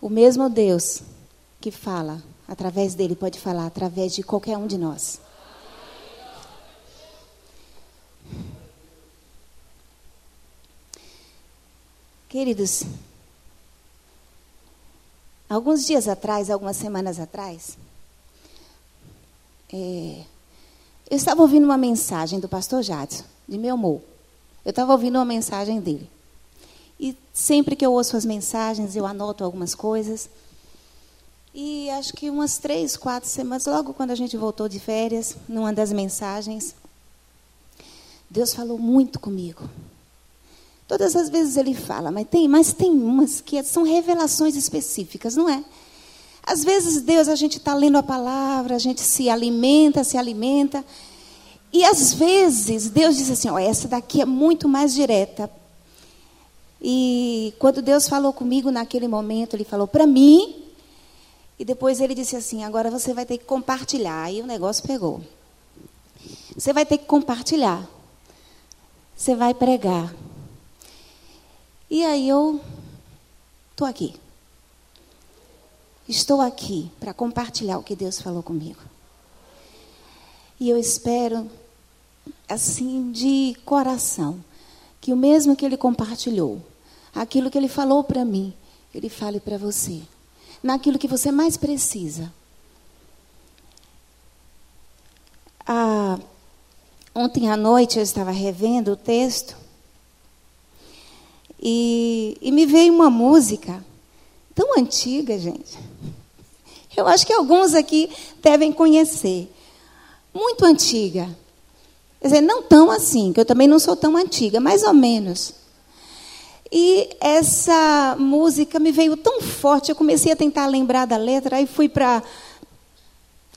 O mesmo Deus que fala através dele pode falar através de qualquer um de nós. Queridos, alguns dias atrás, algumas semanas atrás, é, eu estava ouvindo uma mensagem do pastor Jadson, de meu amor. Eu estava ouvindo uma mensagem dele. E sempre que eu ouço as mensagens, eu anoto algumas coisas. E acho que umas três, quatro semanas, logo quando a gente voltou de férias, numa das mensagens, Deus falou muito comigo. Todas as vezes ele fala, mas tem, mas tem umas que são revelações específicas, não é? Às vezes Deus, a gente está lendo a palavra, a gente se alimenta, se alimenta, e às vezes Deus diz assim, ó, essa daqui é muito mais direta. E quando Deus falou comigo naquele momento, Ele falou para mim, e depois Ele disse assim, agora você vai ter que compartilhar. E o negócio pegou. Você vai ter que compartilhar. Você vai pregar. E aí eu estou aqui. Estou aqui para compartilhar o que Deus falou comigo. E eu espero, assim, de coração, que o mesmo que Ele compartilhou, aquilo que Ele falou para mim, Ele fale para você. Naquilo que você mais precisa. Ah, ontem à noite eu estava revendo o texto e, e me veio uma música tão antiga, gente. Eu acho que alguns aqui devem conhecer. Muito antiga. Quer dizer, não tão assim, que eu também não sou tão antiga, mais ou menos. E essa música me veio tão forte, eu comecei a tentar lembrar da letra, aí fui para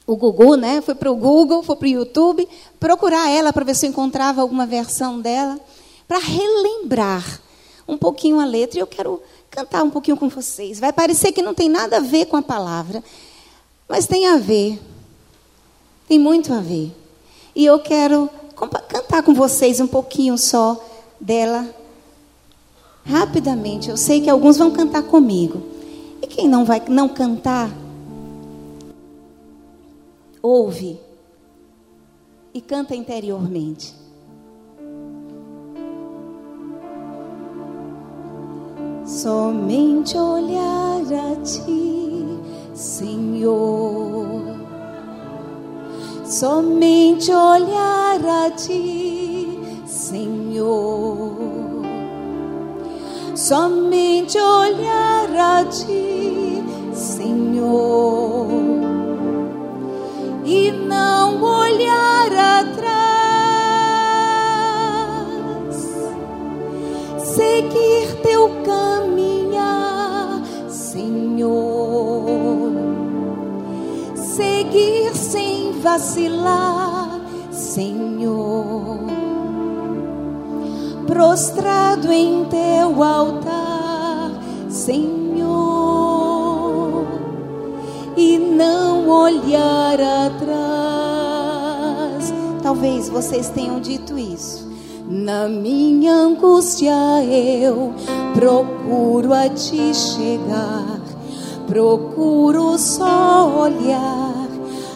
o Google, né? Fui para o Google, fui para o YouTube, procurar ela para ver se eu encontrava alguma versão dela, para relembrar um pouquinho a letra e eu quero cantar um pouquinho com vocês. Vai parecer que não tem nada a ver com a palavra, mas tem a ver. Tem muito a ver. E eu quero cantar com vocês um pouquinho só dela, rapidamente. Eu sei que alguns vão cantar comigo. E quem não vai não cantar, ouve e canta interiormente. Somente olhar a ti, Senhor. Somente olhar a ti, Senhor. Somente olhar a ti, Senhor. E não olhar atrás. Seguir teu caminho seguir sem vacilar, Prostrado em teu altar, Senhor, e não olhar atrás. Talvez vocês tenham dito isso. Na minha angústia eu procuro a ti chegar procuro só olhar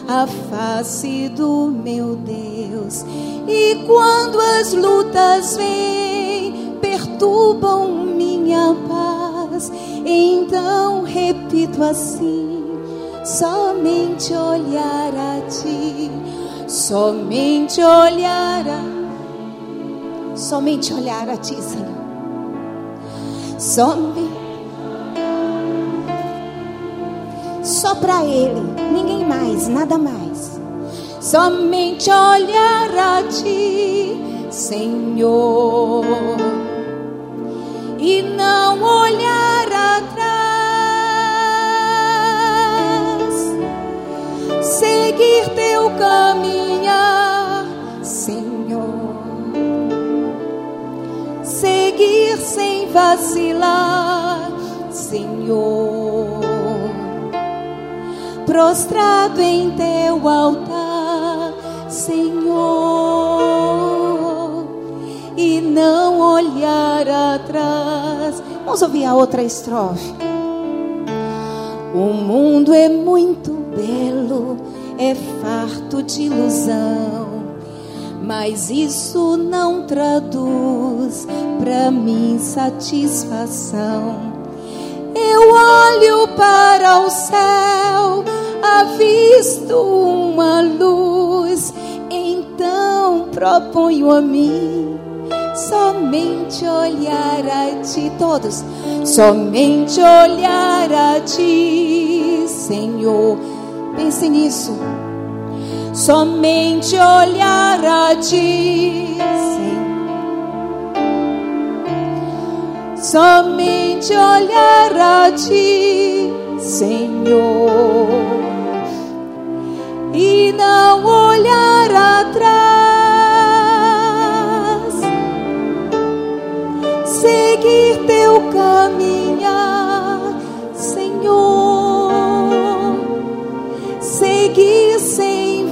a face do meu Deus. E quando as lutas vêm, perturbam minha paz, então repito assim: somente olhar a ti, somente olhar a, somente olhar a ti, Senhor. Somente só para Ele, ninguém mais, nada mais. Somente olhar a Ti, Senhor, e não olhar atrás. Seguir Teu caminhar, Senhor. Seguir sem vacilar, Senhor prostrado em teu altar, Senhor, não olhar atrás. Vamos ouvir a outra estrofe. O mundo é muito belo, é farto de ilusão, mas isso não traduz para mim satisfação. Eu olho para o céu, avisto uma luz, então proponho a mim somente olhar a ti, todos, somente olhar a ti, Senhor. Pense nisso. Somente olhar a ti, Senhor. Somente olhar a ti, Senhor. E não olhar atrás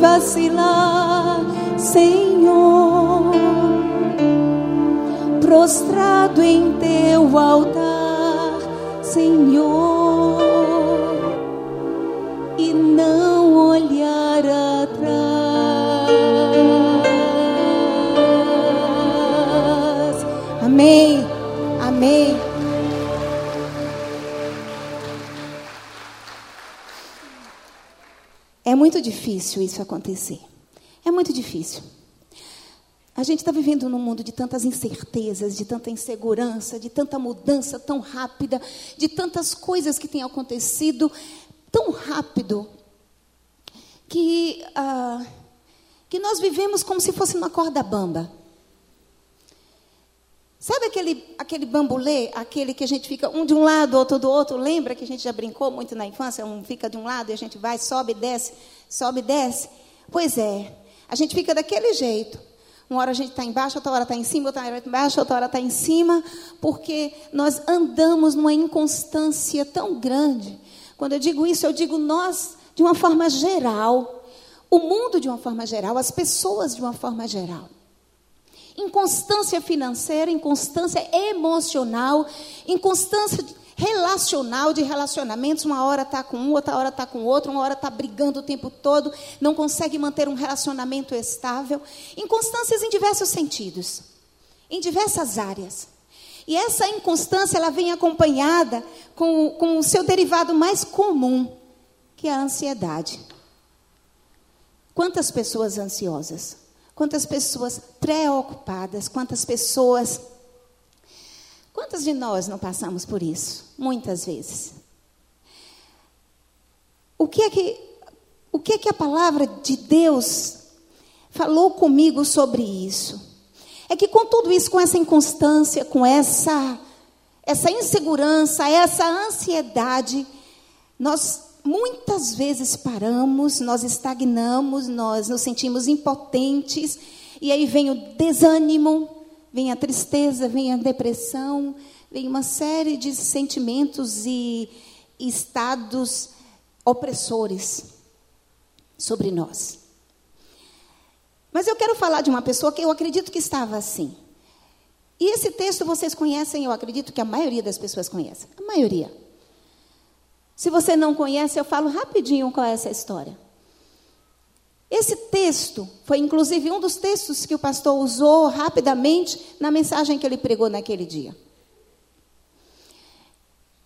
vacilar, Senhor. Prostrado em teu altar, Senhor. E não olhar atrás. Amém. É muito difícil isso acontecer. É muito difícil. A gente está vivendo num mundo de tantas incertezas, de tanta insegurança, de tanta mudança tão rápida, de tantas coisas que têm acontecido tão rápido, que, uh, que nós vivemos como se fosse uma corda bamba. Sabe aquele, aquele bambulê, aquele que a gente fica um de um lado, outro do outro? Lembra que a gente já brincou muito na infância? Um fica de um lado e a gente vai, sobe desce, sobe desce? Pois é, a gente fica daquele jeito. Uma hora a gente está embaixo, outra hora está em cima, outra hora está embaixo, outra hora está em cima, porque nós andamos numa inconstância tão grande. Quando eu digo isso, eu digo nós de uma forma geral, o mundo de uma forma geral, as pessoas de uma forma geral. Inconstância financeira, inconstância emocional, inconstância relacional de relacionamentos. Uma hora está com um, outra hora está com outro, uma hora está brigando o tempo todo, não consegue manter um relacionamento estável. Inconstâncias em diversos sentidos, em diversas áreas. E essa inconstância ela vem acompanhada com, com o seu derivado mais comum, que é a ansiedade. Quantas pessoas ansiosas? Quantas pessoas preocupadas, quantas pessoas. Quantas de nós não passamos por isso? Muitas vezes. O que é que, o que, é que a palavra de Deus falou comigo sobre isso? É que com tudo isso, com essa inconstância, com essa, essa insegurança, essa ansiedade, nós muitas vezes paramos, nós estagnamos, nós nos sentimos impotentes, e aí vem o desânimo, vem a tristeza, vem a depressão, vem uma série de sentimentos e estados opressores sobre nós. Mas eu quero falar de uma pessoa que eu acredito que estava assim. E esse texto vocês conhecem, eu acredito que a maioria das pessoas conhece. A maioria. Se você não conhece, eu falo rapidinho qual é essa história. Esse texto foi inclusive um dos textos que o pastor usou rapidamente na mensagem que ele pregou naquele dia.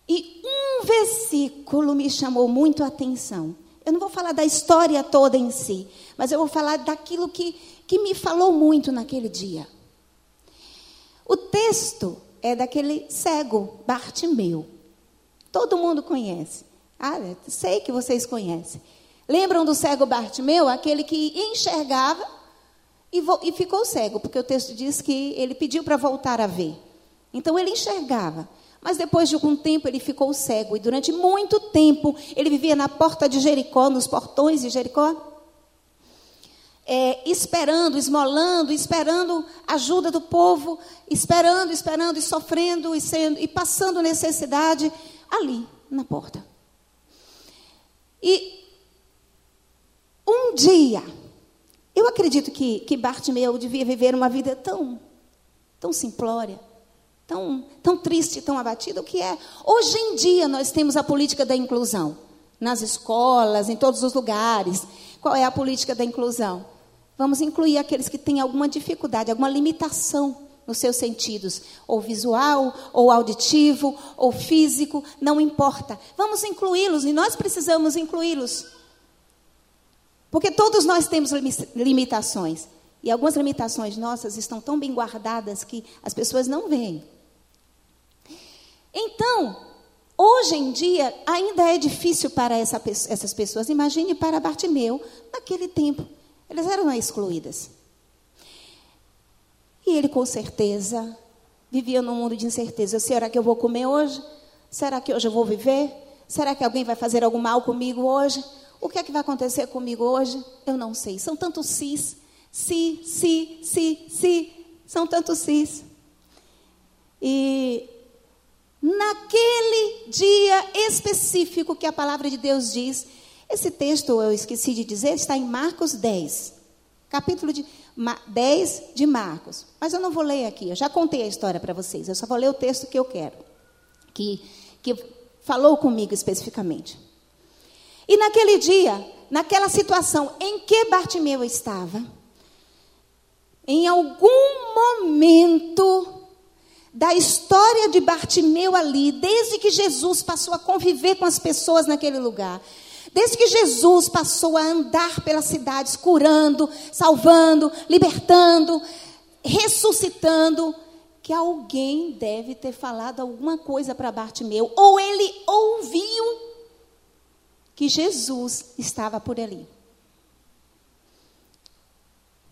E um versículo me chamou muito a atenção. Eu não vou falar da história toda em si, mas eu vou falar daquilo que, que me falou muito naquele dia. O texto é daquele cego, Bartimeu. Todo mundo conhece. Ah, sei que vocês conhecem. Lembram do cego Bartimeu? Aquele que enxergava e, e ficou cego, porque o texto diz que ele pediu para voltar a ver. Então ele enxergava. Mas depois de algum tempo ele ficou cego. E durante muito tempo ele vivia na porta de Jericó, nos portões de Jericó. É, esperando, esmolando, esperando ajuda do povo, esperando, esperando e sofrendo e, sendo, e passando necessidade ali na porta. E um dia, eu acredito que, que Bartimeu devia viver uma vida tão, tão simplória, tão, tão triste, tão abatida, o que é. Hoje em dia nós temos a política da inclusão. nas escolas, em todos os lugares. Qual é a política da inclusão? Vamos incluir aqueles que têm alguma dificuldade, alguma limitação nos seus sentidos, ou visual, ou auditivo, ou físico, não importa. Vamos incluí-los e nós precisamos incluí-los. Porque todos nós temos limitações. E algumas limitações nossas estão tão bem guardadas que as pessoas não veem. Então, hoje em dia, ainda é difícil para essa, essas pessoas. Imagine para Bartimeu, naquele tempo. Elas eram excluídas. E ele, com certeza, vivia num mundo de incerteza. Será que eu vou comer hoje? Será que hoje eu vou viver? Será que alguém vai fazer algum mal comigo hoje? O que é que vai acontecer comigo hoje? Eu não sei. São tantos sis. Si, si, si, si. São tantos sis. E naquele dia específico que a palavra de Deus diz, esse texto eu esqueci de dizer, está em Marcos 10. Capítulo de 10 de Marcos. Mas eu não vou ler aqui, eu já contei a história para vocês, eu só vou ler o texto que eu quero, que, que falou comigo especificamente. E naquele dia, naquela situação em que Bartimeu estava, em algum momento da história de Bartimeu ali, desde que Jesus passou a conviver com as pessoas naquele lugar, Desde que Jesus passou a andar pelas cidades, curando, salvando, libertando, ressuscitando, que alguém deve ter falado alguma coisa para Bartimeu, ou ele ouviu que Jesus estava por ali.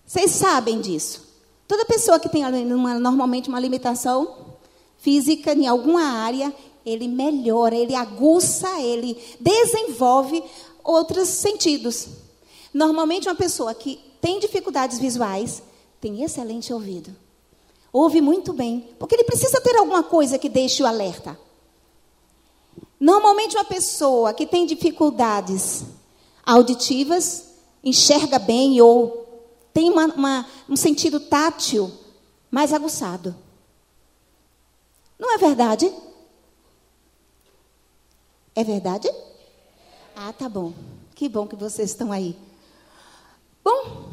Vocês sabem disso. Toda pessoa que tem uma, normalmente uma limitação física em alguma área, ele melhora, ele aguça, ele desenvolve outros sentidos. Normalmente, uma pessoa que tem dificuldades visuais tem excelente ouvido. Ouve muito bem, porque ele precisa ter alguma coisa que deixe o alerta. Normalmente, uma pessoa que tem dificuldades auditivas enxerga bem ou tem uma, uma, um sentido tátil mais aguçado. Não é verdade? É verdade? Ah, tá bom. Que bom que vocês estão aí. Bom,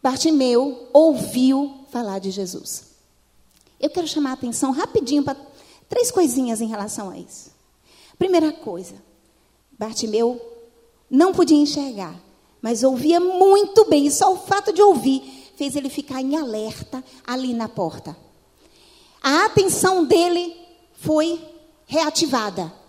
Bartimeu ouviu falar de Jesus. Eu quero chamar a atenção rapidinho para três coisinhas em relação a isso. Primeira coisa, Bartimeu não podia enxergar, mas ouvia muito bem, e só o fato de ouvir fez ele ficar em alerta ali na porta. A atenção dele foi reativada.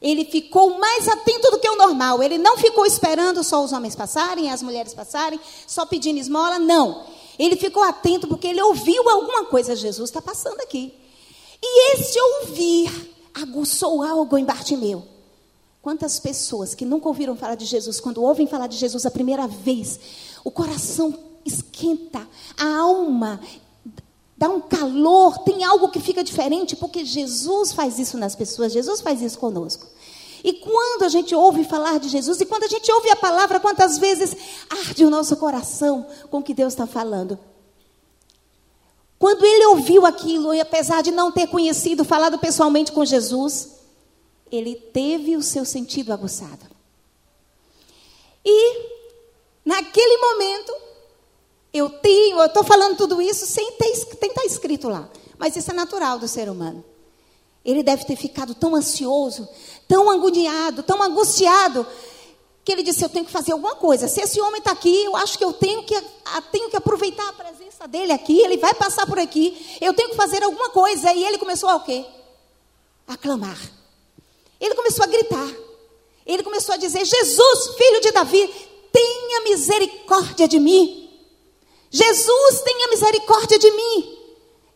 Ele ficou mais atento do que o normal. Ele não ficou esperando só os homens passarem, as mulheres passarem, só pedindo esmola. Não. Ele ficou atento porque ele ouviu alguma coisa. Jesus está passando aqui. E esse ouvir aguçou algo em Bartimeu. Quantas pessoas que nunca ouviram falar de Jesus, quando ouvem falar de Jesus a primeira vez, o coração esquenta, a alma dá um calor, tem algo que fica diferente, porque Jesus faz isso nas pessoas, Jesus faz isso conosco. E quando a gente ouve falar de Jesus, e quando a gente ouve a palavra, quantas vezes arde o nosso coração com o que Deus está falando. Quando ele ouviu aquilo, e apesar de não ter conhecido, falado pessoalmente com Jesus, ele teve o seu sentido aguçado. E, naquele momento, eu tenho, eu estou falando tudo isso sem ter, estar tá escrito lá. Mas isso é natural do ser humano. Ele deve ter ficado tão ansioso, tão agoniado, tão angustiado, que ele disse: Eu tenho que fazer alguma coisa. Se esse homem está aqui, eu acho que eu tenho que, tenho que aproveitar a presença dele aqui. Ele vai passar por aqui. Eu tenho que fazer alguma coisa. E ele começou a o quê? A clamar. Ele começou a gritar. Ele começou a dizer: Jesus, filho de Davi, tenha misericórdia de mim. Jesus, tenha misericórdia de mim.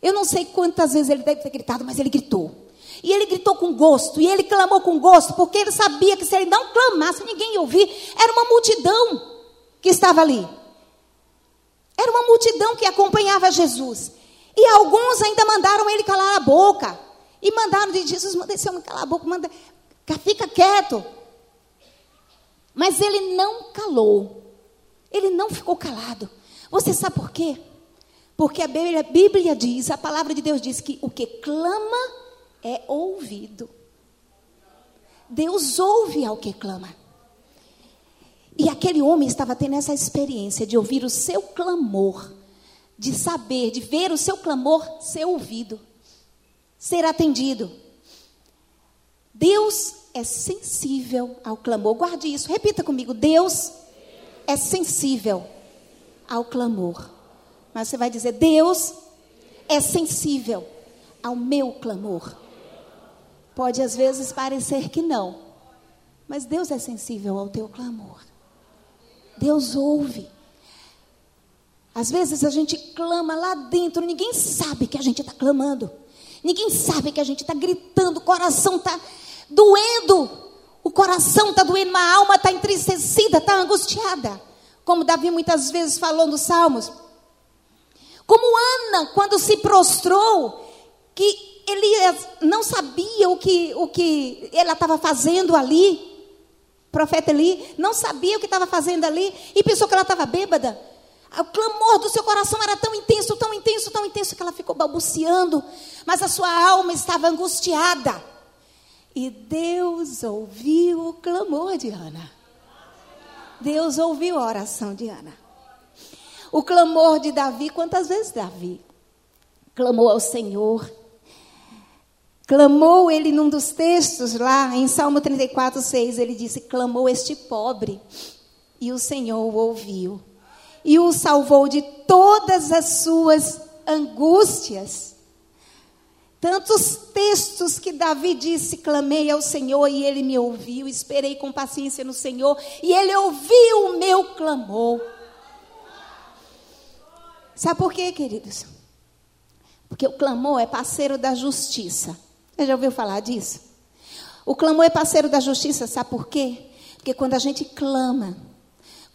Eu não sei quantas vezes ele deve ter gritado, mas ele gritou. E ele gritou com gosto, e ele clamou com gosto, porque ele sabia que se ele não clamasse, ninguém ia ouvir. Era uma multidão que estava ali. Era uma multidão que acompanhava Jesus. E alguns ainda mandaram ele calar a boca. E mandaram de Jesus, manda esse homem calar a boca, manda, fica quieto. Mas ele não calou. Ele não ficou calado. Você sabe por quê? Porque a Bíblia, a Bíblia diz, a palavra de Deus diz que o que clama é ouvido. Deus ouve ao que clama. E aquele homem estava tendo essa experiência de ouvir o seu clamor, de saber, de ver o seu clamor ser ouvido, ser atendido. Deus é sensível ao clamor. Guarde isso, repita comigo: Deus é sensível ao clamor. Mas você vai dizer: Deus é sensível ao meu clamor. Pode às vezes parecer que não, mas Deus é sensível ao teu clamor. Deus ouve. Às vezes a gente clama lá dentro, ninguém sabe que a gente está clamando. Ninguém sabe que a gente está gritando, o coração está doendo. O coração está doendo, a alma está entristecida, está angustiada. Como Davi muitas vezes falou nos Salmos. Como Ana, quando se prostrou, que Elias não sabia o que, o que ela estava fazendo ali. O profeta Eli não sabia o que estava fazendo ali e pensou que ela estava bêbada. O clamor do seu coração era tão intenso, tão intenso, tão intenso que ela ficou balbuciando, mas a sua alma estava angustiada. E Deus ouviu o clamor de Ana. Deus ouviu a oração de Ana. O clamor de Davi, quantas vezes Davi clamou ao Senhor? Clamou ele num dos textos lá, em Salmo 34, 6, ele disse: Clamou este pobre, e o Senhor o ouviu, e o salvou de todas as suas angústias. Tantos textos que Davi disse: clamei ao Senhor e ele me ouviu, esperei com paciência no Senhor e ele ouviu o meu clamor. Sabe por quê, queridos? Porque o clamor é parceiro da justiça. Você já ouviu falar disso? O clamor é parceiro da justiça, sabe por quê? Porque quando a gente clama,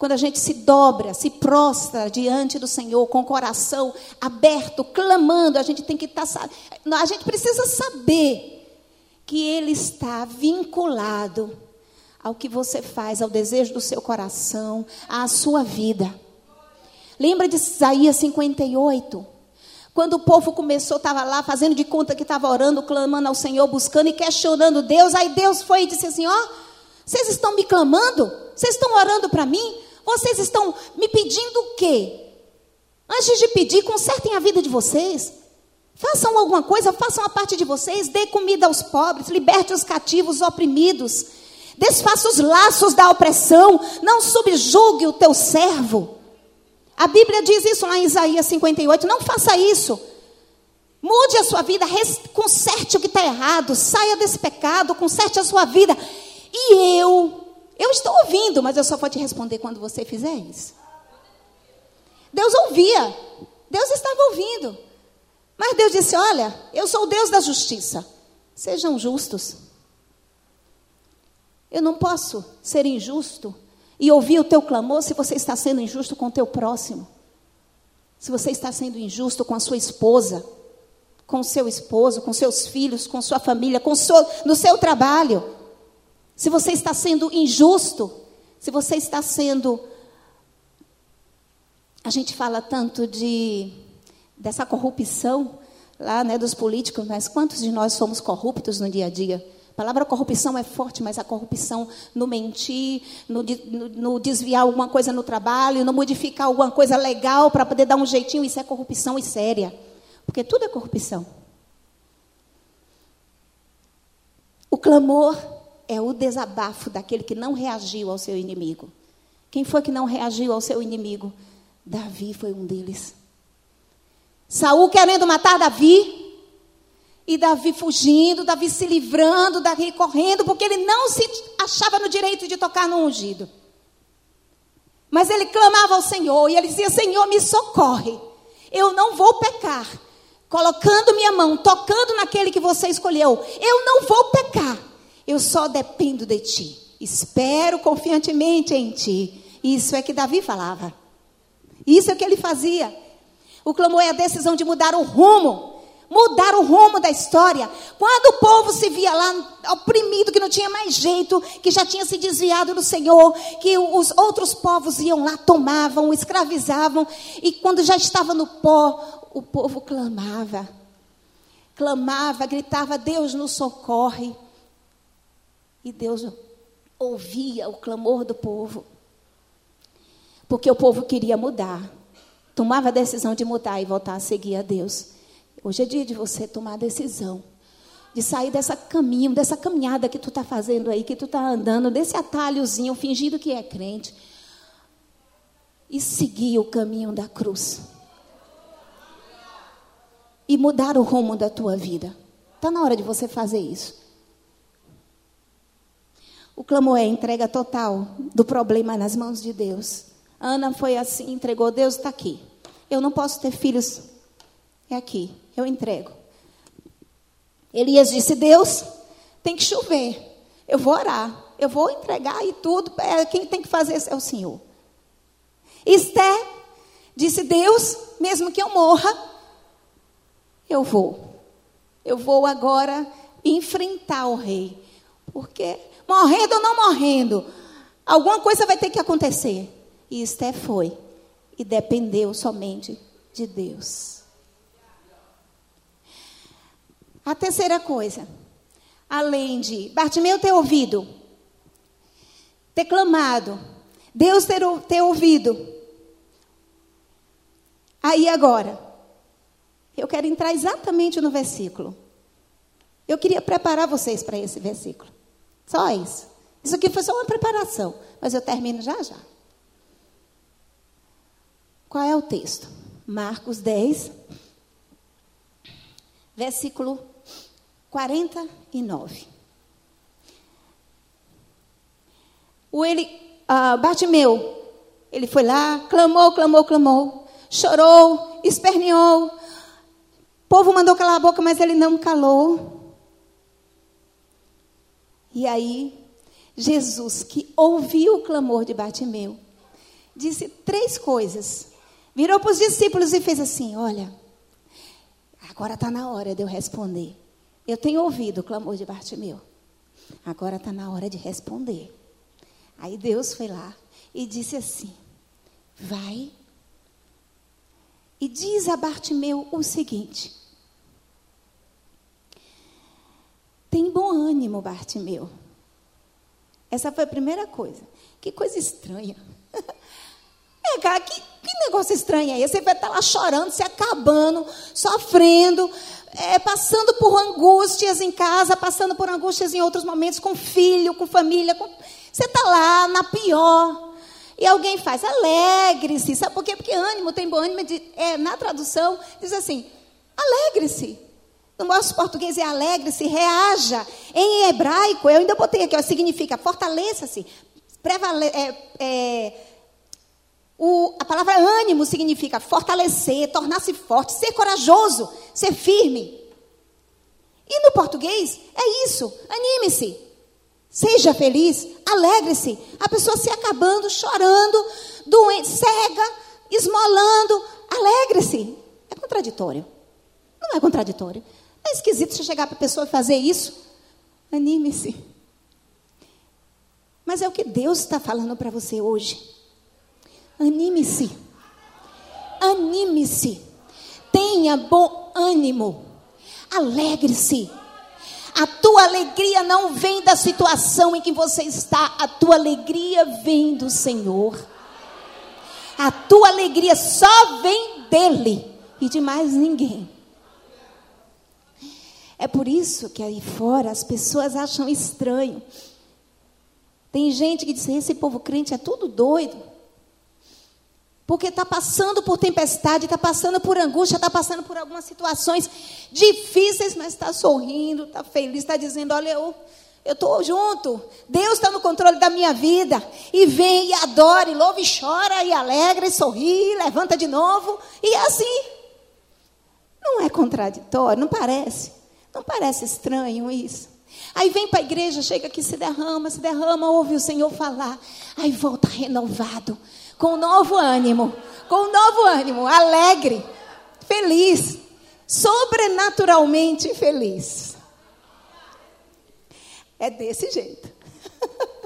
quando a gente se dobra, se prostra diante do Senhor com o coração aberto, clamando, a gente tem que estar. Tá, a gente precisa saber que Ele está vinculado ao que você faz, ao desejo do seu coração, à sua vida. Lembra de Isaías 58? Quando o povo começou, estava lá fazendo de conta que estava orando, clamando ao Senhor, buscando e questionando Deus. Aí Deus foi e disse assim: Ó, vocês estão me clamando? Vocês estão orando para mim? Vocês estão me pedindo o quê? Antes de pedir, consertem a vida de vocês. Façam alguma coisa, façam a parte de vocês. Dê comida aos pobres, liberte os cativos, os oprimidos. Desfaça os laços da opressão. Não subjugue o teu servo. A Bíblia diz isso lá em Isaías 58. Não faça isso. Mude a sua vida, conserte o que está errado, saia desse pecado, conserte a sua vida. E eu eu estou ouvindo, mas eu só vou te responder quando você fizer isso. Deus ouvia. Deus estava ouvindo. Mas Deus disse: Olha, eu sou o Deus da justiça. Sejam justos. Eu não posso ser injusto e ouvir o teu clamor se você está sendo injusto com o teu próximo. Se você está sendo injusto com a sua esposa, com o seu esposo, com seus filhos, com sua família, com seu, no seu trabalho se você está sendo injusto, se você está sendo. A gente fala tanto de dessa corrupção lá, né, dos políticos, mas quantos de nós somos corruptos no dia a dia? A palavra corrupção é forte, mas a corrupção no mentir, no, no, no desviar alguma coisa no trabalho, no modificar alguma coisa legal para poder dar um jeitinho, isso é corrupção e séria. Porque tudo é corrupção. O clamor é o desabafo daquele que não reagiu ao seu inimigo. Quem foi que não reagiu ao seu inimigo? Davi foi um deles. Saul querendo matar Davi. E Davi fugindo, Davi se livrando, Davi correndo, porque ele não se achava no direito de tocar no ungido. Mas ele clamava ao Senhor e ele dizia: Senhor, me socorre. Eu não vou pecar. Colocando minha mão, tocando naquele que você escolheu. Eu não vou pecar. Eu só dependo de ti. Espero confiantemente em ti. Isso é que Davi falava. Isso é que ele fazia. O clamor é a decisão de mudar o rumo. Mudar o rumo da história. Quando o povo se via lá oprimido, que não tinha mais jeito, que já tinha se desviado do Senhor, que os outros povos iam lá, tomavam, escravizavam, e quando já estava no pó, o povo clamava. Clamava, gritava: Deus nos socorre. E Deus ouvia o clamor do povo. Porque o povo queria mudar. Tomava a decisão de mudar e voltar a seguir a Deus. Hoje é dia de você tomar a decisão. De sair dessa caminho, dessa caminhada que tu está fazendo aí, que tu está andando, desse atalhozinho, fingindo que é crente. E seguir o caminho da cruz. E mudar o rumo da tua vida. Está na hora de você fazer isso. O clamor é entrega total do problema nas mãos de Deus. Ana foi assim, entregou, Deus está aqui. Eu não posso ter filhos. É aqui, eu entrego. Elias disse: Deus, tem que chover. Eu vou orar, eu vou entregar e tudo. É, quem tem que fazer é o Senhor. Esté disse: Deus, mesmo que eu morra, eu vou. Eu vou agora enfrentar o rei. Porque, morrendo ou não morrendo, alguma coisa vai ter que acontecer. E Esté foi. E dependeu somente de Deus. A terceira coisa, além de Bartimeu ter ouvido, ter clamado, Deus ter, ter ouvido. Aí agora, eu quero entrar exatamente no versículo. Eu queria preparar vocês para esse versículo. Só isso. Isso aqui foi só uma preparação, mas eu termino já já. Qual é o texto? Marcos 10, versículo 49. O ele, uh, Bartimeu, ele foi lá, clamou, clamou, clamou, chorou, esperneou. O povo mandou calar a boca, mas ele não calou. E aí, Jesus, que ouviu o clamor de Bartimeu, disse três coisas. Virou para os discípulos e fez assim: Olha, agora está na hora de eu responder. Eu tenho ouvido o clamor de Bartimeu. Agora está na hora de responder. Aí Deus foi lá e disse assim: Vai e diz a Bartimeu o seguinte: Tem bom ânimo, Bartimeu. Essa foi a primeira coisa. Que coisa estranha. É, cara, que, que negócio estranho é? Você vai estar lá chorando, se acabando, sofrendo, é, passando por angústias em casa, passando por angústias em outros momentos, com filho, com família. Com... Você está lá na pior. E alguém faz, alegre-se. Sabe por quê? Porque ânimo tem bom ânimo. É, na tradução, diz assim: alegre-se. No nosso português é alegre-se, reaja. Em hebraico, eu ainda botei aqui, ó, significa fortaleça-se. É, é, a palavra ânimo significa fortalecer, tornar-se forte, ser corajoso, ser firme. E no português é isso: anime-se, seja feliz, alegre-se. A pessoa se acabando, chorando, doente, cega, esmolando, alegre-se. É contraditório. Não é contraditório. É esquisito você chegar para a pessoa e fazer isso. Anime-se. Mas é o que Deus está falando para você hoje. Anime-se. Anime-se. Tenha bom ânimo. Alegre-se. A tua alegria não vem da situação em que você está, a tua alegria vem do Senhor. A tua alegria só vem dele e de mais ninguém. É por isso que aí fora as pessoas acham estranho. Tem gente que diz: esse povo crente é tudo doido. Porque está passando por tempestade, está passando por angústia, está passando por algumas situações difíceis, mas está sorrindo, está feliz, está dizendo: Olha, eu estou junto, Deus está no controle da minha vida. E vem e adora, e louva e chora, e alegra, e sorri, e levanta de novo. E é assim. Não é contraditório, não parece? Não parece estranho isso? Aí vem para a igreja, chega aqui, se derrama, se derrama, ouve o Senhor falar. Aí volta renovado, com novo ânimo, com novo ânimo, alegre, feliz, sobrenaturalmente feliz. É desse jeito.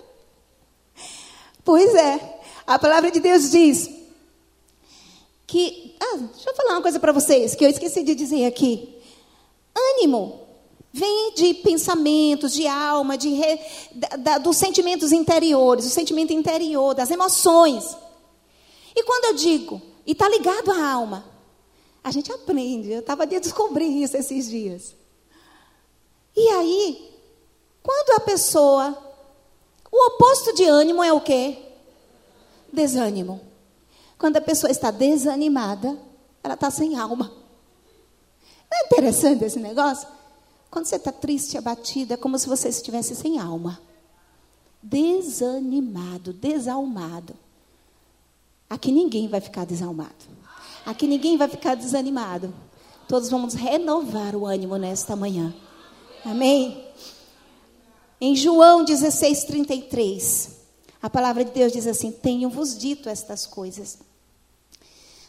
pois é, a palavra de Deus diz que. Ah, deixa eu falar uma coisa para vocês que eu esqueci de dizer aqui. Ânimo Vem de pensamentos, de alma, de re, da, da, dos sentimentos interiores, o sentimento interior, das emoções. E quando eu digo, e está ligado à alma, a gente aprende. Eu estava descobrindo isso esses dias. E aí, quando a pessoa. O oposto de ânimo é o quê? Desânimo. Quando a pessoa está desanimada, ela está sem alma. Não é interessante esse negócio? Quando você está triste, abatida, é como se você estivesse sem alma. Desanimado, desalmado. Aqui ninguém vai ficar desalmado. Aqui ninguém vai ficar desanimado. Todos vamos renovar o ânimo nesta manhã. Amém? Em João 16, 33, a palavra de Deus diz assim: Tenho-vos dito estas coisas,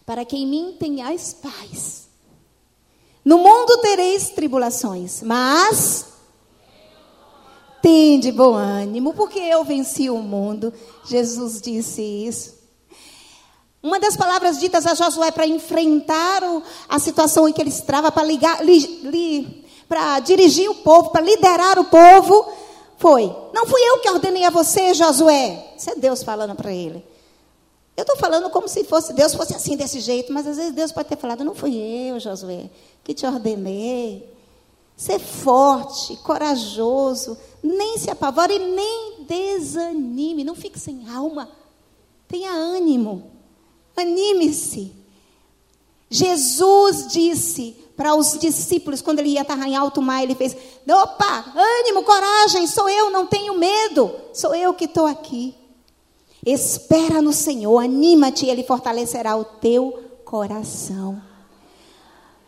para que em mim tenhais paz. No mundo tereis tribulações, mas tende bom ânimo, porque eu venci o mundo. Jesus disse isso. Uma das palavras ditas a Josué para enfrentar o, a situação em que ele estava, para ligar, li, li, para dirigir o povo, para liderar o povo, foi: Não fui eu que ordenei a você, Josué. Isso é Deus falando para ele. Eu estou falando como se fosse Deus fosse assim desse jeito, mas às vezes Deus pode ter falado: Não fui eu, Josué, que te ordenei. Ser forte, corajoso, nem se apavore, nem desanime, não fique sem alma. Tenha ânimo, anime-se. Jesus disse para os discípulos, quando ele ia estar em alto mar, ele fez: opa, ânimo, coragem, sou eu, não tenho medo, sou eu que estou aqui. Espera no Senhor, anima-te, ele fortalecerá o teu coração.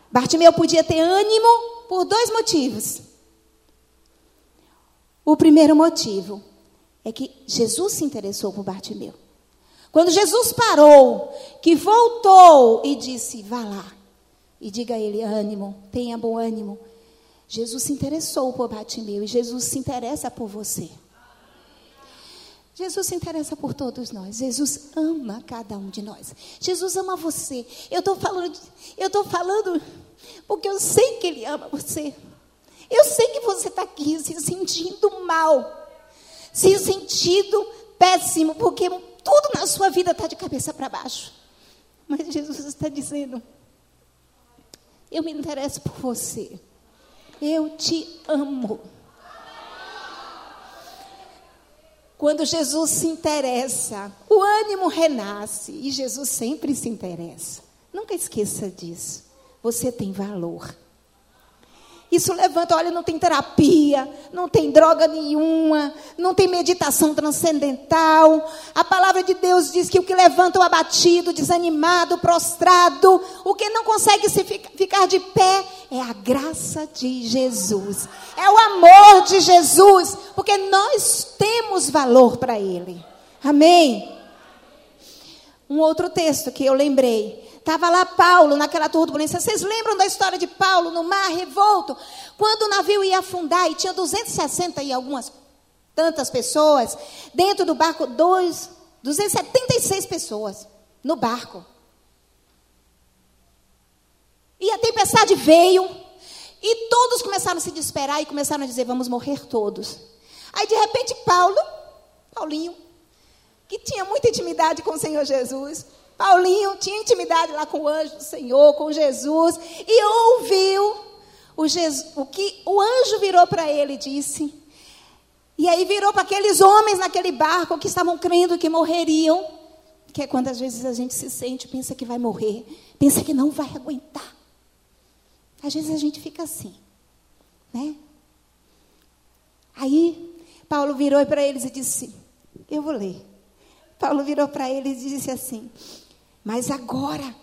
Bartimeu podia ter ânimo por dois motivos. O primeiro motivo é que Jesus se interessou por Bartimeu. Quando Jesus parou, que voltou e disse: Vá lá e diga a ele: ânimo, tenha bom ânimo. Jesus se interessou por Bartimeu e Jesus se interessa por você. Jesus se interessa por todos nós. Jesus ama cada um de nós. Jesus ama você. Eu estou falando, eu estou falando porque eu sei que Ele ama você. Eu sei que você está aqui se sentindo mal, se sentindo péssimo, porque tudo na sua vida está de cabeça para baixo. Mas Jesus está dizendo: eu me interesso por você. Eu te amo. Quando Jesus se interessa, o ânimo renasce e Jesus sempre se interessa. Nunca esqueça disso. Você tem valor. Isso levanta, olha, não tem terapia, não tem droga nenhuma, não tem meditação transcendental. A palavra de Deus diz que o que levanta o abatido, desanimado, prostrado, o que não consegue se ficar de pé, é a graça de Jesus. É o amor de Jesus, porque nós temos valor para Ele. Amém? Um outro texto que eu lembrei Estava lá Paulo naquela turbulência. Vocês lembram da história de Paulo no mar revolto? Quando o navio ia afundar e tinha 260 e algumas tantas pessoas, dentro do barco, dois, 276 pessoas no barco. E a tempestade veio e todos começaram a se desesperar e começaram a dizer: vamos morrer todos. Aí de repente Paulo, Paulinho, que tinha muita intimidade com o Senhor Jesus, Paulinho tinha intimidade lá com o anjo do Senhor, com Jesus, e ouviu o, Jesus, o que o anjo virou para ele e disse. E aí virou para aqueles homens naquele barco que estavam crendo que morreriam. Que é quando às vezes a gente se sente, pensa que vai morrer, pensa que não vai aguentar. Às vezes a gente fica assim, né? Aí Paulo virou para eles e disse: Eu vou ler. Paulo virou para eles e disse assim: mas agora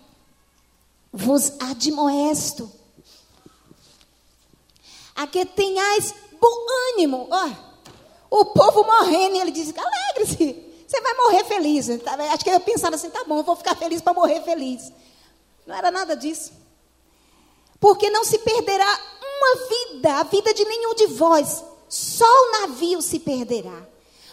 vos admoesto a que tenhais bom ânimo. O povo morrendo, e ele diz: alegre-se, você vai morrer feliz. Acho que eu pensava assim: tá bom, eu vou ficar feliz para morrer feliz. Não era nada disso. Porque não se perderá uma vida, a vida de nenhum de vós, só o navio se perderá.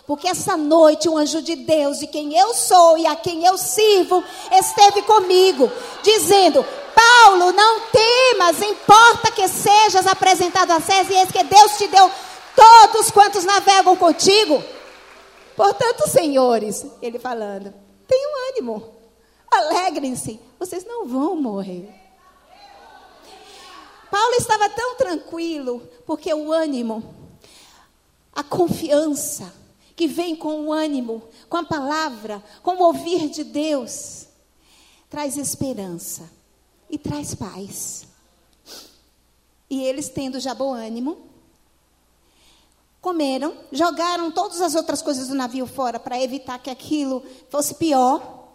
Porque essa noite o anjo de Deus, de quem eu sou e a quem eu sirvo, esteve comigo, dizendo. Paulo, não temas, importa que sejas apresentado a César, e eis que Deus te deu todos quantos navegam contigo. Portanto, senhores, ele falando, tenham ânimo, alegrem-se, vocês não vão morrer. Paulo estava tão tranquilo, porque o ânimo, a confiança que vem com o ânimo, com a palavra, com o ouvir de Deus, traz esperança e traz paz. E eles, tendo já bom ânimo, comeram, jogaram todas as outras coisas do navio fora para evitar que aquilo fosse pior.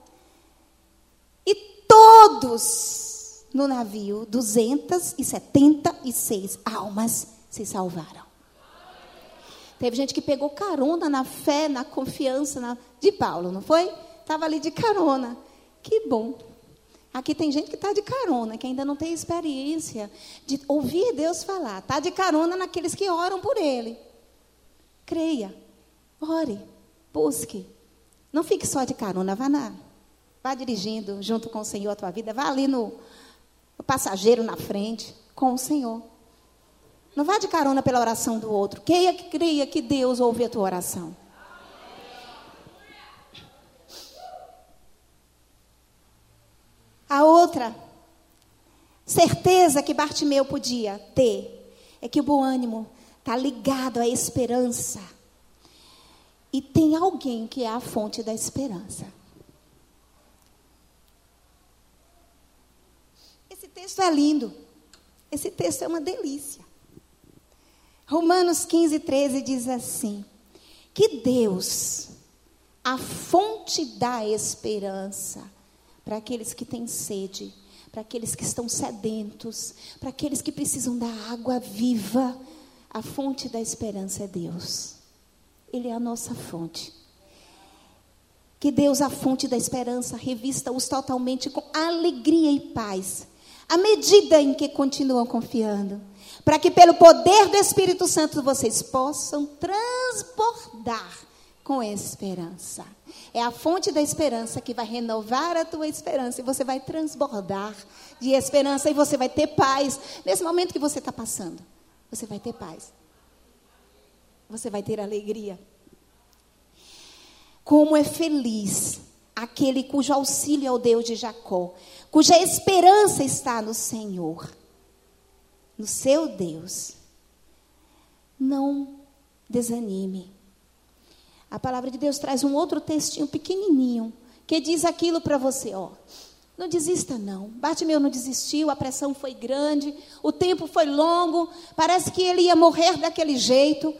E todos no navio 276 almas se salvaram. Teve gente que pegou carona na fé, na confiança na, de Paulo, não foi? Estava ali de carona. Que bom. Aqui tem gente que está de carona, que ainda não tem experiência de ouvir Deus falar. Está de carona naqueles que oram por Ele. Creia, ore, busque. Não fique só de carona, vá, na, vá dirigindo junto com o Senhor a tua vida. Vá ali no, o passageiro na frente, com o Senhor. Não vá de carona pela oração do outro. Creia que creia que Deus ouve a tua oração. A outra certeza que Bartimeu podia ter é que o bom ânimo está ligado à esperança. E tem alguém que é a fonte da esperança. texto é lindo. Esse texto é uma delícia. Romanos 15, 13 diz assim: Que Deus, a fonte da esperança, para aqueles que têm sede, para aqueles que estão sedentos, para aqueles que precisam da água viva, a fonte da esperança é Deus. Ele é a nossa fonte. Que Deus, a fonte da esperança, revista-os totalmente com alegria e paz à medida em que continuam confiando, para que pelo poder do Espírito Santo vocês possam transbordar com esperança. É a fonte da esperança que vai renovar a tua esperança e você vai transbordar de esperança e você vai ter paz nesse momento que você está passando. Você vai ter paz. Você vai ter alegria. Como é feliz aquele cujo auxílio é o Deus de Jacó, cuja esperança está no Senhor, no seu Deus. Não desanime. A palavra de Deus traz um outro textinho pequenininho que diz aquilo para você, ó. Não desista não. Bartimeu não desistiu, a pressão foi grande, o tempo foi longo, parece que ele ia morrer daquele jeito.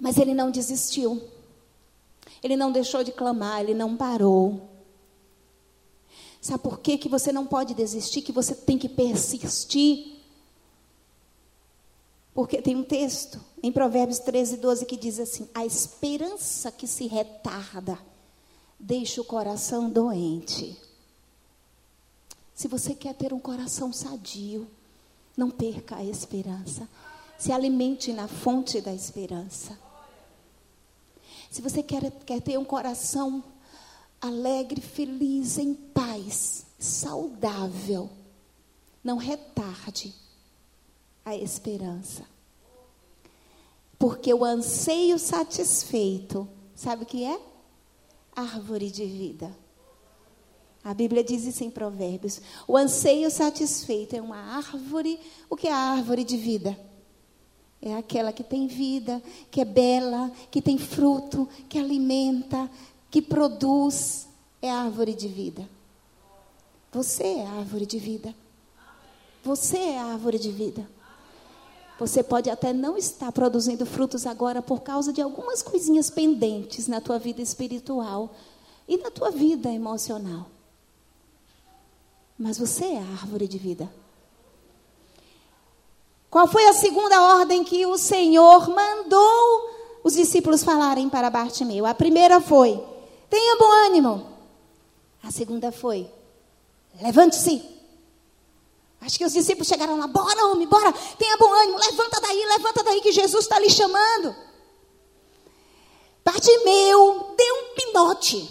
Mas ele não desistiu. Ele não deixou de clamar, ele não parou. Sabe por quê? que você não pode desistir, que você tem que persistir? Porque tem um texto em Provérbios 13, 12 que diz assim: A esperança que se retarda deixa o coração doente. Se você quer ter um coração sadio, não perca a esperança. Se alimente na fonte da esperança. Se você quer, quer ter um coração alegre, feliz, em paz, saudável, não retarde a esperança. Porque o anseio satisfeito, sabe o que é? Árvore de vida. A Bíblia diz isso em Provérbios. O anseio satisfeito é uma árvore. O que é a árvore de vida? É aquela que tem vida, que é bela, que tem fruto, que alimenta, que produz. É árvore de vida. Você é árvore de vida. Você é árvore de vida. Você pode até não estar produzindo frutos agora por causa de algumas coisinhas pendentes na tua vida espiritual e na tua vida emocional. Mas você é árvore de vida. Qual foi a segunda ordem que o Senhor mandou os discípulos falarem para Bartimeu? A primeira foi: tenha bom ânimo. A segunda foi: levante-se. Acho que os discípulos chegaram lá, bora, homem, bora, tenha bom ânimo, levanta daí, levanta daí que Jesus está lhe chamando. Bartimeu deu um pinote.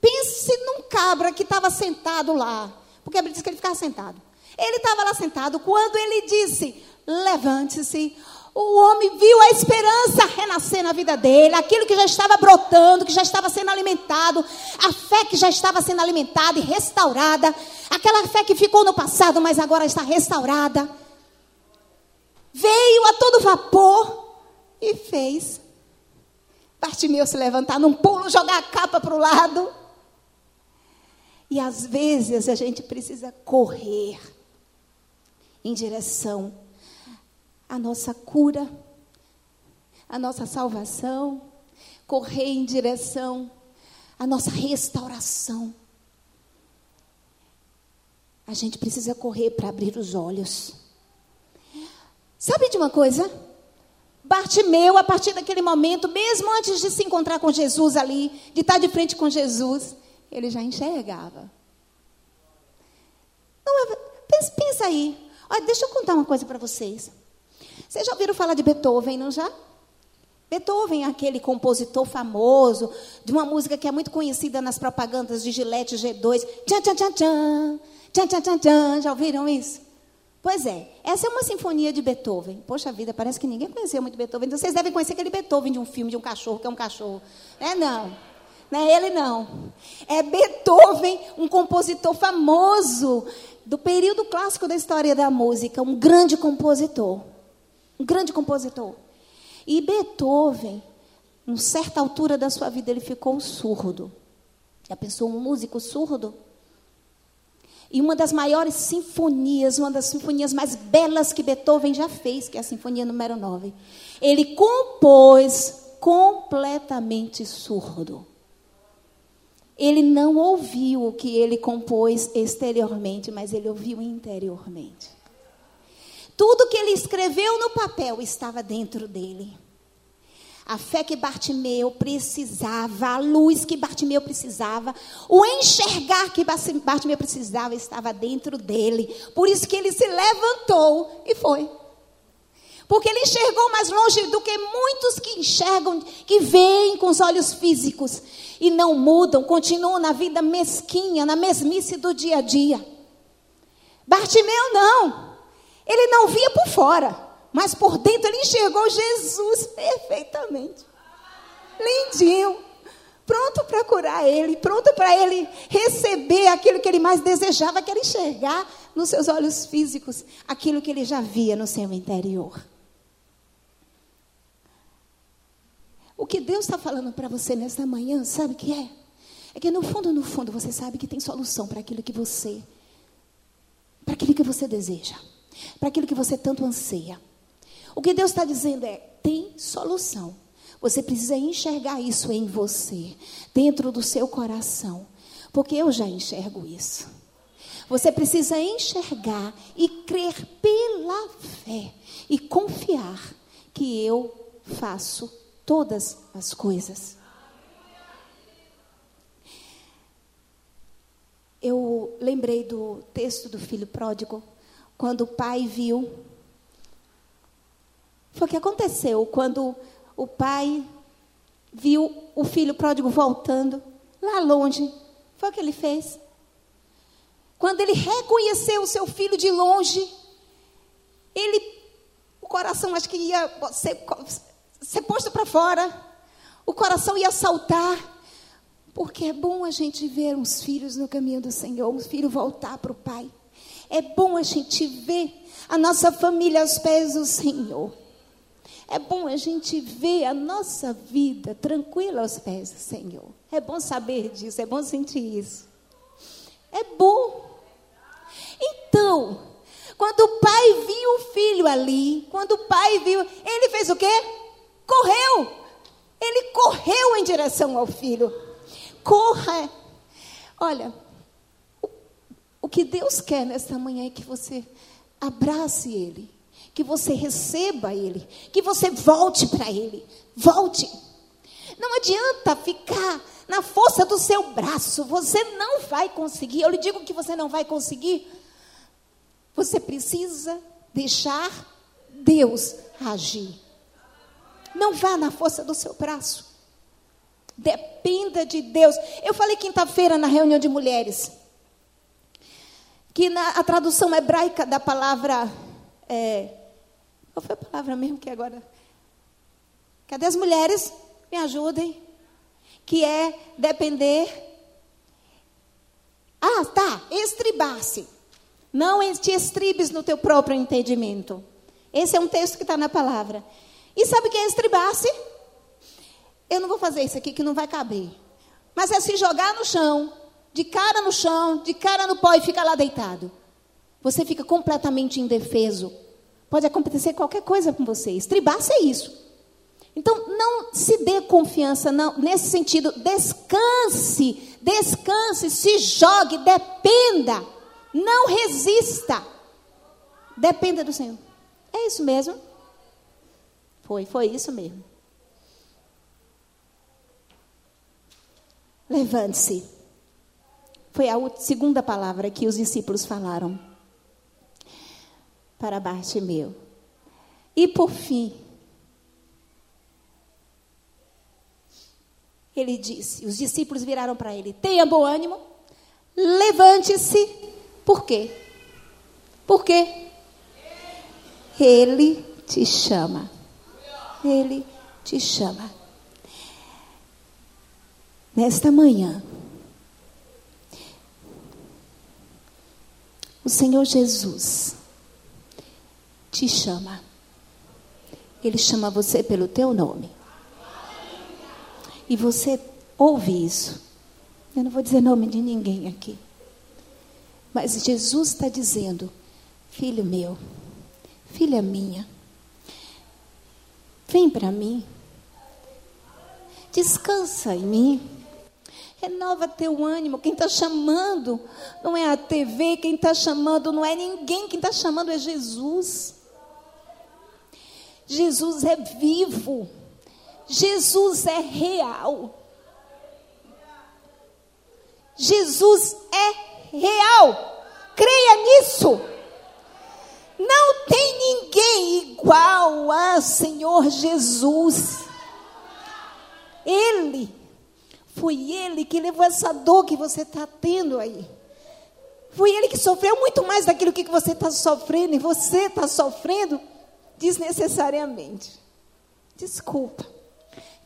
Pense num cabra que estava sentado lá, porque a Bíblia diz que ele ficava sentado. Ele estava lá sentado quando ele disse: Levante-se. O homem viu a esperança renascer na vida dele, aquilo que já estava brotando, que já estava sendo alimentado, a fé que já estava sendo alimentada e restaurada, aquela fé que ficou no passado, mas agora está restaurada. Veio a todo vapor e fez Bartimeu se levantar num pulo, jogar a capa para o lado. E às vezes a gente precisa correr em direção à nossa cura, à nossa salvação, correr em direção à nossa restauração. A gente precisa correr para abrir os olhos. Sabe de uma coisa? Bartimeu, a partir daquele momento, mesmo antes de se encontrar com Jesus ali, de estar de frente com Jesus, ele já enxergava. Não, pensa, pensa aí. Olha, deixa eu contar uma coisa para vocês. Vocês já ouviram falar de Beethoven, não já? Beethoven, aquele compositor famoso, de uma música que é muito conhecida nas propagandas de Gillette G2. Tchan, tchan, tchan, tchan. Tchan, tchan, tchan, tchan. Já ouviram isso? Pois é, essa é uma sinfonia de Beethoven. Poxa vida, parece que ninguém conheceu muito Beethoven. Então vocês devem conhecer aquele Beethoven de um filme de um cachorro, que é um cachorro. É não. Não é ele não. É Beethoven, um compositor famoso do período clássico da história da música, um grande compositor. Um grande compositor. E Beethoven, em certa altura da sua vida, ele ficou surdo. Já pensou um músico surdo? E uma das maiores sinfonias, uma das sinfonias mais belas que Beethoven já fez, que é a Sinfonia número 9. Ele compôs completamente surdo. Ele não ouviu o que ele compôs exteriormente, mas ele ouviu interiormente. Tudo que ele escreveu no papel estava dentro dele. A fé que Bartimeu precisava, a luz que Bartimeu precisava, o enxergar que Bartimeu precisava estava dentro dele. Por isso que ele se levantou e foi. Porque ele enxergou mais longe do que muitos que enxergam, que veem com os olhos físicos e não mudam, continuam na vida mesquinha, na mesmice do dia a dia. Bartimeu não. Ele não via por fora. Mas por dentro ele enxergou Jesus perfeitamente. Lindinho. Pronto para curar ele, pronto para ele receber aquilo que ele mais desejava, que era enxergar nos seus olhos físicos aquilo que ele já via no seu interior. O que Deus está falando para você nesta manhã, sabe o que é? É que no fundo, no fundo, você sabe que tem solução para aquilo que você, para aquilo que você deseja, para aquilo que você tanto anseia. O que Deus está dizendo é: tem solução. Você precisa enxergar isso em você, dentro do seu coração, porque eu já enxergo isso. Você precisa enxergar e crer pela fé e confiar que eu faço todas as coisas. Eu lembrei do texto do filho pródigo, quando o pai viu foi o que aconteceu quando o pai viu o filho pródigo voltando lá longe. Foi o que ele fez. Quando ele reconheceu o seu filho de longe, ele, o coração acho que ia ser, ser posto para fora, o coração ia saltar, porque é bom a gente ver uns filhos no caminho do Senhor, um filho voltar para o Pai. É bom a gente ver a nossa família aos pés do Senhor. É bom a gente ver a nossa vida tranquila aos pés do Senhor. É bom saber disso, é bom sentir isso. É bom. Então, quando o pai viu o filho ali, quando o pai viu, ele fez o quê? Correu. Ele correu em direção ao filho. Corra. Olha, que Deus quer nesta manhã é que você abrace ele que você receba Ele, que você volte para Ele. Volte. Não adianta ficar na força do seu braço, você não vai conseguir. Eu lhe digo que você não vai conseguir. Você precisa deixar Deus agir. Não vá na força do seu braço. Dependa de Deus. Eu falei quinta-feira na reunião de mulheres. Que na a tradução hebraica da palavra. É, qual foi a palavra mesmo que agora? Cadê as mulheres? Me ajudem. Que é depender. Ah, tá. Estribar-se. Não te estribes no teu próprio entendimento. Esse é um texto que está na palavra. E sabe o que é estribar-se? Eu não vou fazer isso aqui que não vai caber. Mas é se jogar no chão, de cara no chão, de cara no pó e ficar lá deitado. Você fica completamente indefeso. Pode acontecer qualquer coisa com você. Estribar-se é isso. Então, não se dê confiança, não, nesse sentido, descanse, descanse, se jogue, dependa, não resista. Dependa do Senhor. É isso mesmo? Foi, foi isso mesmo. Levante-se. Foi a segunda palavra que os discípulos falaram para Bartimeu. E por fim, ele disse, os discípulos viraram para ele: tenha bom ânimo, levante-se. Por quê? Por quê? Ele te chama. Ele te chama. Nesta manhã, o Senhor Jesus te chama. Ele chama você pelo teu nome. E você ouve isso. Eu não vou dizer nome de ninguém aqui. Mas Jesus está dizendo: Filho meu, filha minha, vem para mim. Descansa em mim. Renova teu ânimo. Quem está chamando não é a TV, quem está chamando não é ninguém, quem está chamando é Jesus. Jesus é vivo. Jesus é real. Jesus é real. Creia nisso. Não tem ninguém igual a Senhor Jesus. Ele, foi Ele que levou essa dor que você está tendo aí. Foi Ele que sofreu muito mais daquilo que você está sofrendo, e você está sofrendo desnecessariamente. Desculpa.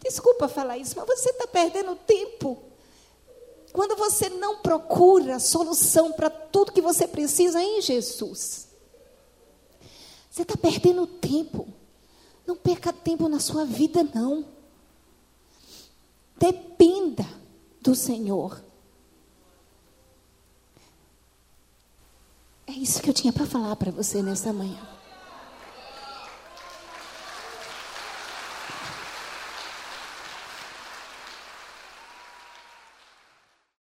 Desculpa falar isso, mas você está perdendo tempo. Quando você não procura solução para tudo que você precisa em Jesus. Você está perdendo tempo. Não perca tempo na sua vida, não. Dependa do Senhor. É isso que eu tinha para falar para você nessa manhã.